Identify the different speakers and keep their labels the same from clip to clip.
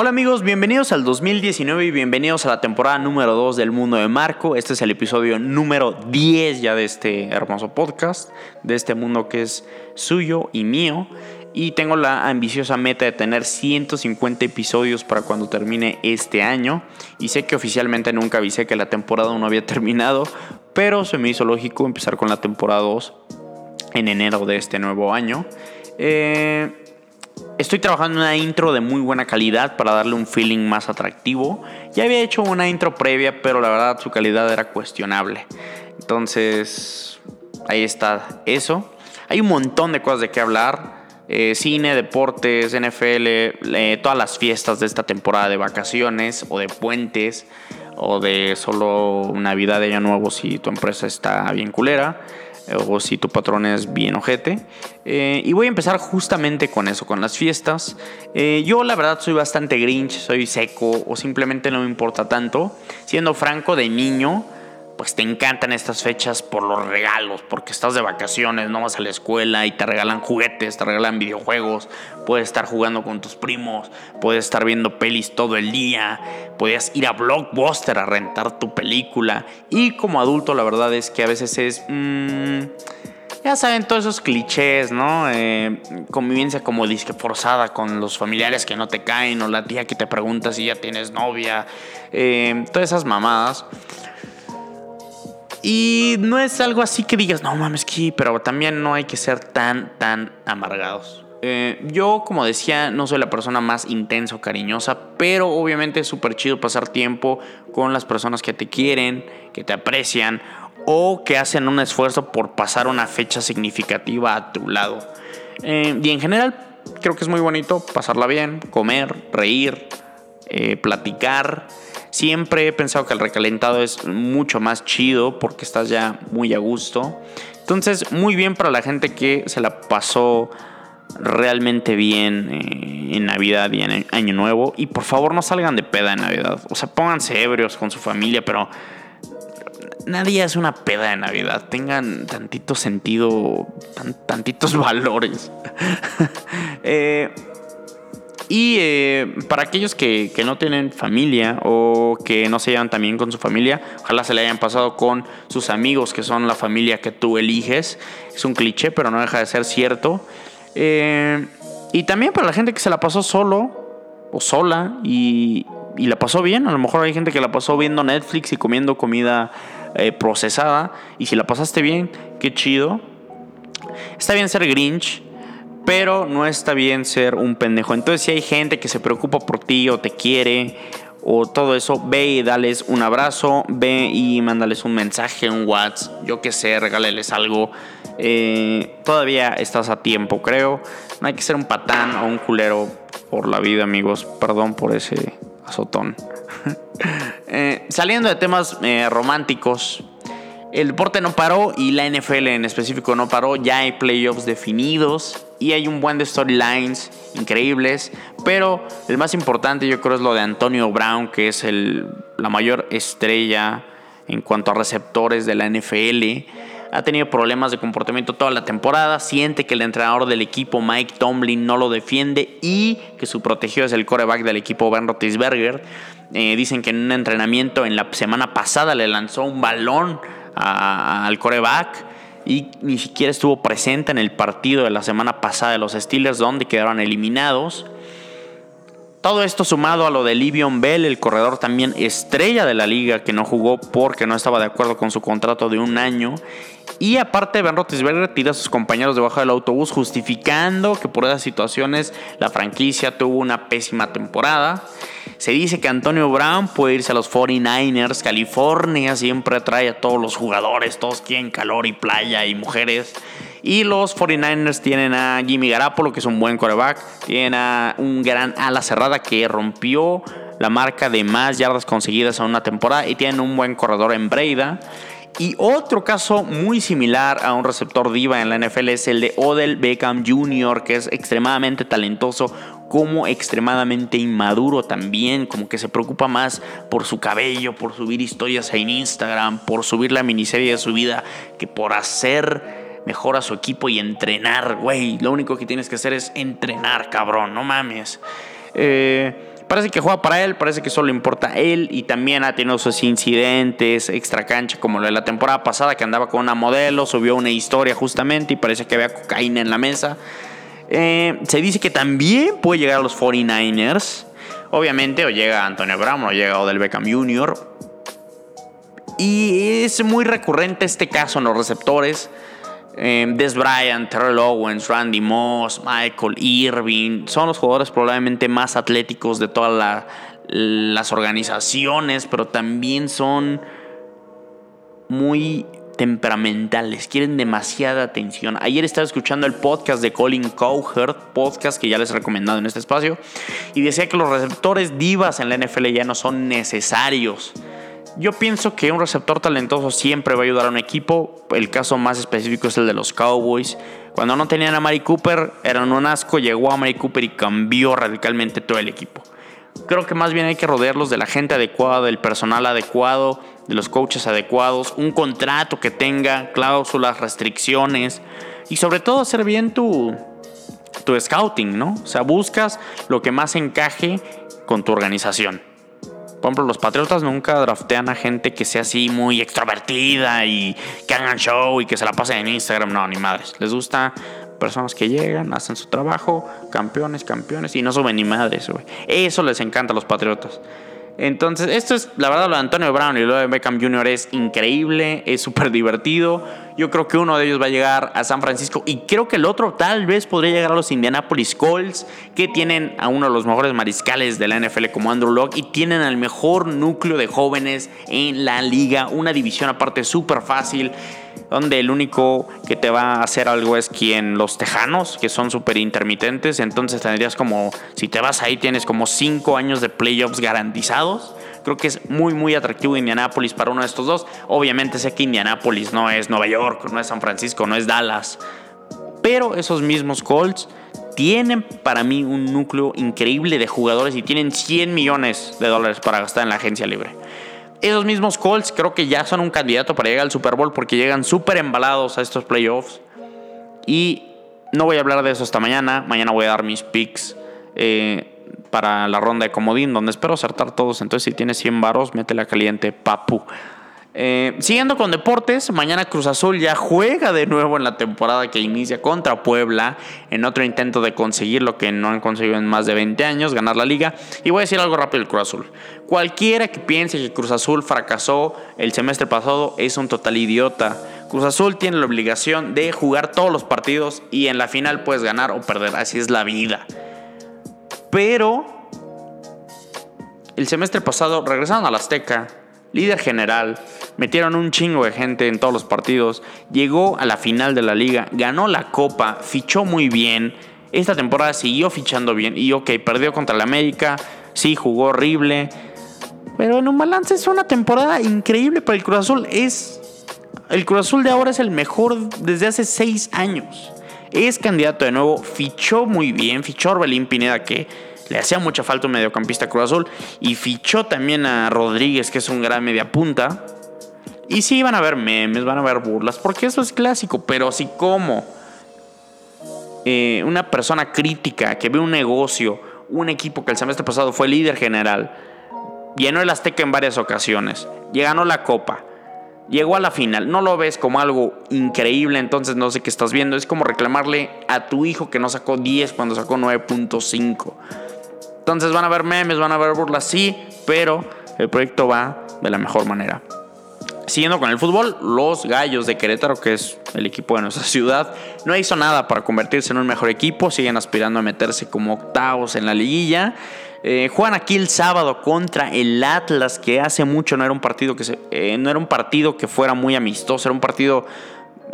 Speaker 1: Hola amigos, bienvenidos al 2019 y bienvenidos a la temporada número 2 del Mundo de Marco. Este es el episodio número 10 ya de este hermoso podcast, de este mundo que es suyo y mío. Y tengo la ambiciosa meta de tener 150 episodios para cuando termine este año. Y sé que oficialmente nunca avisé que la temporada 1 había terminado, pero se me hizo lógico empezar con la temporada 2 en enero de este nuevo año. Eh, Estoy trabajando en una intro de muy buena calidad para darle un feeling más atractivo. Ya había hecho una intro previa, pero la verdad su calidad era cuestionable. Entonces, ahí está eso. Hay un montón de cosas de qué hablar. Eh, cine, deportes, NFL, eh, todas las fiestas de esta temporada de vacaciones o de puentes o de solo Navidad de Año Nuevo si tu empresa está bien culera o si tu patrón es bien ojete. Eh, y voy a empezar justamente con eso, con las fiestas. Eh, yo la verdad soy bastante grinch, soy seco o simplemente no me importa tanto. Siendo franco, de niño pues te encantan estas fechas por los regalos, porque estás de vacaciones, no vas a la escuela y te regalan juguetes, te regalan videojuegos, puedes estar jugando con tus primos, puedes estar viendo pelis todo el día, puedes ir a Blockbuster a rentar tu película y como adulto la verdad es que a veces es... Mm, ya saben, todos esos clichés, ¿no? Eh, convivencia como disque forzada con los familiares que no te caen, o la tía que te pregunta si ya tienes novia, eh, todas esas mamadas. Y no es algo así que digas, no mames, que, pero también no hay que ser tan, tan amargados. Eh, yo, como decía, no soy la persona más intensa o cariñosa, pero obviamente es súper chido pasar tiempo con las personas que te quieren, que te aprecian o que hacen un esfuerzo por pasar una fecha significativa a tu lado. Eh, y en general, creo que es muy bonito pasarla bien, comer, reír, eh, platicar Siempre he pensado que el recalentado es mucho más chido porque estás ya muy a gusto. Entonces, muy bien para la gente que se la pasó realmente bien eh, en Navidad y en Año Nuevo. Y por favor no salgan de peda en Navidad. O sea, pónganse ebrios con su familia, pero nadie hace una peda de Navidad. Tengan tantito sentido, tantitos valores. eh, y eh, para aquellos que, no tienen familia o que no se llevan también con su familia, ojalá se le hayan pasado con sus amigos, que son la familia que tú eliges. Es un cliché, pero no deja de ser cierto. Eh, y también para la gente que se la pasó solo o sola y, la pasó bien. A lo mejor hay gente que la pasó viendo Netflix y comiendo comida eh, procesada. Y si la pasaste bien, qué chido. Está bien ser Grinch pero no está bien ser un pendejo. Entonces, si hay gente que se preocupa por ti o te quiere o todo eso, ve y dales un abrazo, ve y mándales un mensaje, un WhatsApp, yo qué sé, regáleles algo. Eh, todavía estás a tiempo, creo. No hay que ser un patán o un culero por la vida, amigos. Perdón por ese azotón. Eh, saliendo de temas eh, románticos, el deporte no paró y la NFL en específico no paró. Ya hay playoffs definidos y hay un buen de storylines increíbles. Pero el más importante yo creo es lo de Antonio Brown, que es el, la mayor estrella en cuanto a receptores de la NFL. Ha tenido problemas de comportamiento toda la temporada. Siente que el entrenador del equipo, Mike Tomlin, no lo defiende y que su protegido es el coreback del equipo, Ben Roethlisberger. Eh, dicen que en un entrenamiento en la semana pasada le lanzó un balón al coreback y ni siquiera estuvo presente en el partido de la semana pasada de los Steelers donde quedaron eliminados. Todo esto sumado a lo de Livion Bell, el corredor también estrella de la liga que no jugó porque no estaba de acuerdo con su contrato de un año. Y aparte, Ben Roethlisberger tira a sus compañeros debajo del autobús justificando que por esas situaciones la franquicia tuvo una pésima temporada. Se dice que Antonio Brown puede irse a los 49ers. California siempre atrae a todos los jugadores. Todos quieren calor y playa y mujeres. Y los 49ers tienen a Jimmy Garapolo, que es un buen quarterback. Tienen a un gran ala cerrada que rompió la marca de más yardas conseguidas en una temporada. Y tienen un buen corredor en Breida. Y otro caso muy similar a un receptor diva en la NFL es el de Odell Beckham Jr., que es extremadamente talentoso, como extremadamente inmaduro también, como que se preocupa más por su cabello, por subir historias en Instagram, por subir la miniserie de su vida, que por hacer mejor a su equipo y entrenar, güey. Lo único que tienes que hacer es entrenar, cabrón, no mames. Eh, Parece que juega para él, parece que solo importa él y también ha tenido sus incidentes extra cancha como lo de la temporada pasada que andaba con una modelo, subió una historia justamente y parece que había cocaína en la mesa. Eh, se dice que también puede llegar a los 49ers. Obviamente o llega Antonio Brown o llega Odell Beckham Jr. Y es muy recurrente este caso en los receptores. Eh, Des Bryant, Terrell Owens, Randy Moss, Michael Irving, son los jugadores probablemente más atléticos de todas las organizaciones, pero también son muy temperamentales, quieren demasiada atención. Ayer estaba escuchando el podcast de Colin Cowherd, podcast que ya les he recomendado en este espacio, y decía que los receptores divas en la NFL ya no son necesarios. Yo pienso que un receptor talentoso siempre va a ayudar a un equipo. El caso más específico es el de los Cowboys. Cuando no tenían a Mari Cooper, eran un asco, llegó a Mari Cooper y cambió radicalmente todo el equipo. Creo que más bien hay que rodearlos de la gente adecuada, del personal adecuado, de los coaches adecuados, un contrato que tenga cláusulas, restricciones y sobre todo hacer bien tu, tu scouting, ¿no? O sea, buscas lo que más encaje con tu organización. Por ejemplo, los Patriotas nunca draftean a gente que sea así muy extrovertida y que hagan show y que se la pasen en Instagram. No, ni madres. Les gusta personas que llegan, hacen su trabajo, campeones, campeones y no suben ni madres, güey. Eso les encanta a los Patriotas. Entonces, esto es, la verdad, lo de Antonio Brown y lo de Beckham Jr. es increíble, es súper divertido. Yo creo que uno de ellos va a llegar a San Francisco y creo que el otro tal vez podría llegar a los Indianapolis Colts, que tienen a uno de los mejores mariscales de la NFL como Andrew Locke y tienen al mejor núcleo de jóvenes en la liga, una división aparte súper fácil donde el único que te va a hacer algo es quien los tejanos, que son súper intermitentes, entonces tendrías como, si te vas ahí tienes como 5 años de playoffs garantizados. Creo que es muy, muy atractivo Indianapolis para uno de estos dos. Obviamente sé que Indianapolis no es Nueva York, no es San Francisco, no es Dallas. Pero esos mismos Colts tienen para mí un núcleo increíble de jugadores y tienen 100 millones de dólares para gastar en la agencia libre. Esos mismos Colts creo que ya son un candidato para llegar al Super Bowl porque llegan súper embalados a estos playoffs. Y no voy a hablar de eso hasta mañana. Mañana voy a dar mis picks eh, para la ronda de comodín, donde espero acertar todos. Entonces, si tienes 100 varos, métela caliente, papu. Eh, siguiendo con deportes, mañana Cruz Azul ya juega de nuevo en la temporada que inicia contra Puebla en otro intento de conseguir lo que no han conseguido en más de 20 años, ganar la liga. Y voy a decir algo rápido del Cruz Azul. Cualquiera que piense que Cruz Azul fracasó el semestre pasado es un total idiota. Cruz Azul tiene la obligación de jugar todos los partidos y en la final puedes ganar o perder, así es la vida. Pero el semestre pasado regresaron a la Azteca, líder general, metieron un chingo de gente en todos los partidos, llegó a la final de la liga, ganó la copa, fichó muy bien. Esta temporada siguió fichando bien y ok, perdió contra el América, sí, jugó horrible. Pero en un balance es una temporada increíble para el Cruz Azul. Es, el Cruz Azul de ahora es el mejor desde hace seis años. Es candidato de nuevo, fichó muy bien, fichó a Orbelín Pineda que le hacía mucha falta un mediocampista Cruz Azul y fichó también a Rodríguez que es un gran mediapunta. Y sí, van a haber memes, van a haber burlas, porque eso es clásico, pero si como eh, una persona crítica que ve un negocio, un equipo que el semestre pasado fue líder general, llenó el Azteca en varias ocasiones, ganó la copa, llegó a la final, no lo ves como algo increíble, entonces no sé qué estás viendo, es como reclamarle a tu hijo que no sacó 10 cuando sacó 9.5. Entonces van a haber memes, van a haber burlas, sí, pero el proyecto va de la mejor manera. Siguiendo con el fútbol, los Gallos de Querétaro, que es el equipo de nuestra ciudad, no hizo nada para convertirse en un mejor equipo, siguen aspirando a meterse como octavos en la liguilla. Eh, juegan aquí el sábado contra el Atlas, que hace mucho no era un partido que se, eh, no era un partido que fuera muy amistoso, era un partido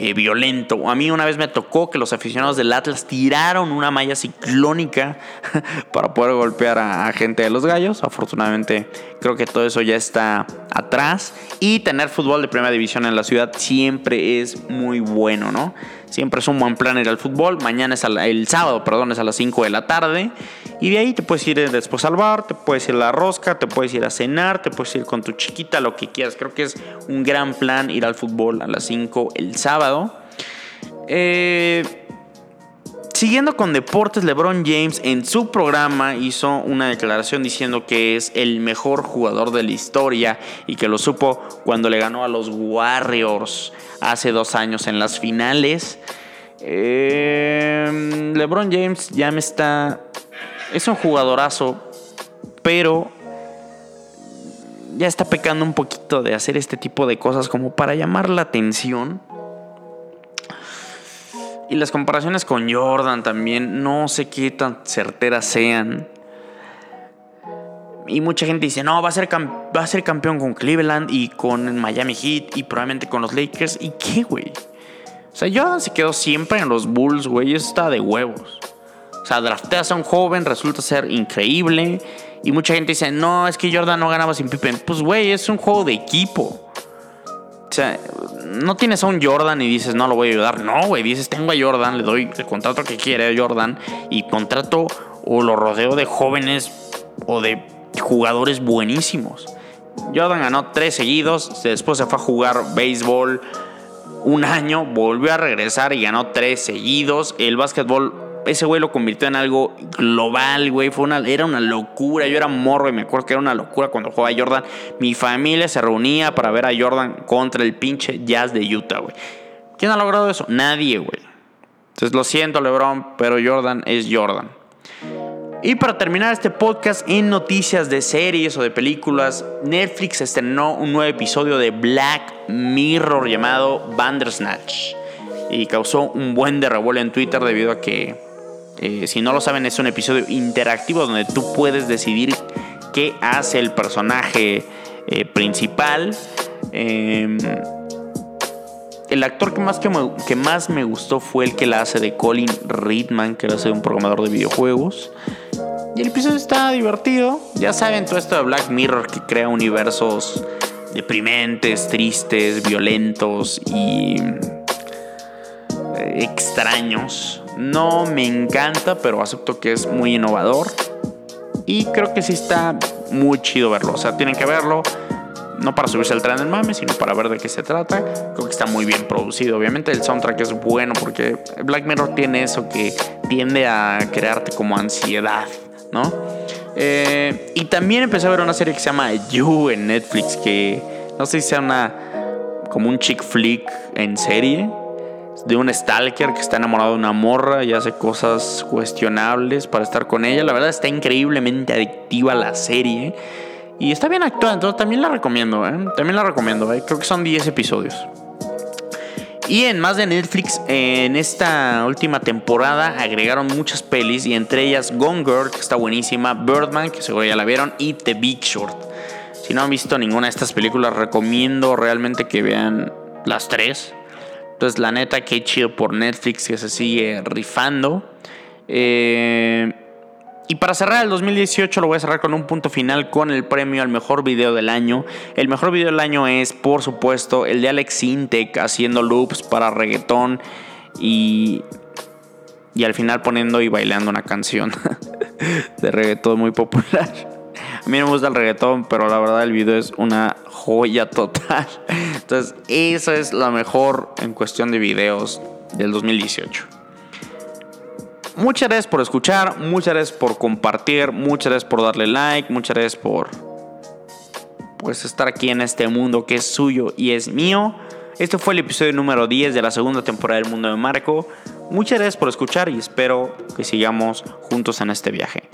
Speaker 1: eh, violento. A mí una vez me tocó que los aficionados del Atlas tiraron una malla ciclónica para poder golpear a, gente de los gallos. Afortunadamente creo que todo eso ya está atrás. Y tener fútbol de primera división en la ciudad siempre es muy bueno, ¿no? Siempre es un buen plan ir al fútbol. Mañana es el sábado, perdón, es a las 5 de la tarde. Y de ahí te puedes ir después al bar, te puedes ir a la rosca, te puedes ir a cenar, te puedes ir con tu chiquita, lo que quieras. Creo que es un gran plan ir al fútbol a las 5 el sábado. Eh, Siguiendo con deportes, LeBron James en su programa hizo una declaración diciendo que es el mejor jugador de la historia y que lo supo cuando le ganó a los Warriors hace dos años en las finales. Eh, LeBron James ya me está... Es un jugadorazo, pero ya está pecando un poquito de hacer este tipo de cosas como para llamar la atención. Y las comparaciones con Jordan también, no sé qué tan certeras sean. Y mucha gente dice, no, va a ser, va a ser campeón con Cleveland y con Miami Heat y probablemente con los Lakers. ¿Y qué, güey? O sea, Jordan se quedó siempre en los Bulls, güey. Eso está de huevos. O sea, drafteas a un joven, resulta ser increíble. Y mucha gente dice, no, es que Jordan no ganaba sin Pippen. Pues, güey, es un juego de equipo. Sea, no tienes a un Jordan y dices, no lo voy a ayudar. No, güey, dices, tengo a Jordan, le doy el contrato que quiere a Jordan y contrato o lo rodeo de jóvenes o de jugadores buenísimos. Jordan ganó tres seguidos, después se fue a jugar béisbol un año, volvió a regresar y ganó tres seguidos. El básquetbol ese güey lo convirtió en algo global, güey. Fue una, era una locura. Yo era morro y me acuerdo que era una locura cuando jugaba Jordan. Mi familia se reunía para ver a Jordan contra el pinche Jazz de Utah, güey. ¿Quién ha logrado eso? Nadie, güey. Entonces lo siento, LeBron, pero Jordan es Jordan. Y para terminar este podcast en noticias de series o de películas, Netflix estrenó un nuevo episodio de Black Mirror llamado Bandersnatch. Y causó un buen de revuelo en Twitter debido a que eh, si no lo saben, es un episodio interactivo donde tú puedes decidir qué hace el personaje eh, principal. Em, el actor que más, que, me, que más me gustó fue el que la hace de Colin Ridman, que la hace de un programador de videojuegos. Y el episodio está divertido. Ya saben, todo esto de Black Mirror que crea universos deprimentes, tristes, violentos y eh, extraños. No me encanta, pero acepto que es muy innovador. Y creo que sí está muy chido verlo. O sea, tienen que verlo. No para subirse al tren del mame, sino para ver de qué se trata. Creo que está muy bien producido. Obviamente el soundtrack es bueno porque Black Mirror tiene eso que tiende a crearte como ansiedad, ¿no? Eh, y también empecé a ver una serie que se llama You en Netflix, que no sé si sea una como un chick flick en serie de un stalker que está enamorado de una morra y hace cosas cuestionables para estar con ella. La verdad está increíblemente adictiva la serie. Y está bien actuada, entonces también la recomiendo, ¿eh? También la recomiendo, ¿eh? Creo que son 10 episodios. Y en más de Netflix, en esta última temporada agregaron muchas pelis y entre ellas Gone Girl, que está buenísima, Birdman, que seguro ya la vieron, y The Big Short. Si no han visto ninguna de estas películas, recomiendo realmente que vean las tres. Entonces, la neta, qué chido por Netflix que se sigue rifando. Eh, y para cerrar el 2018 lo voy a cerrar con un punto final con el premio al mejor video del año. El mejor video del año es, por supuesto, el de Alex Intec haciendo loops para reggaetón y, y al final poniendo y bailando una canción de reggaetón muy popular. A mí no me gusta el reggaetón, pero la verdad el video es una joya total. Entonces, eso es lo mejor en cuestión de videos del 2018. Muchas gracias por escuchar, muchas gracias por compartir, muchas gracias por darle like, muchas gracias por pues estar aquí en este mundo que es suyo y es mío. Este fue el episodio número 10 de la segunda temporada del Mundo de Marco. Muchas gracias por escuchar y espero que sigamos juntos en este viaje.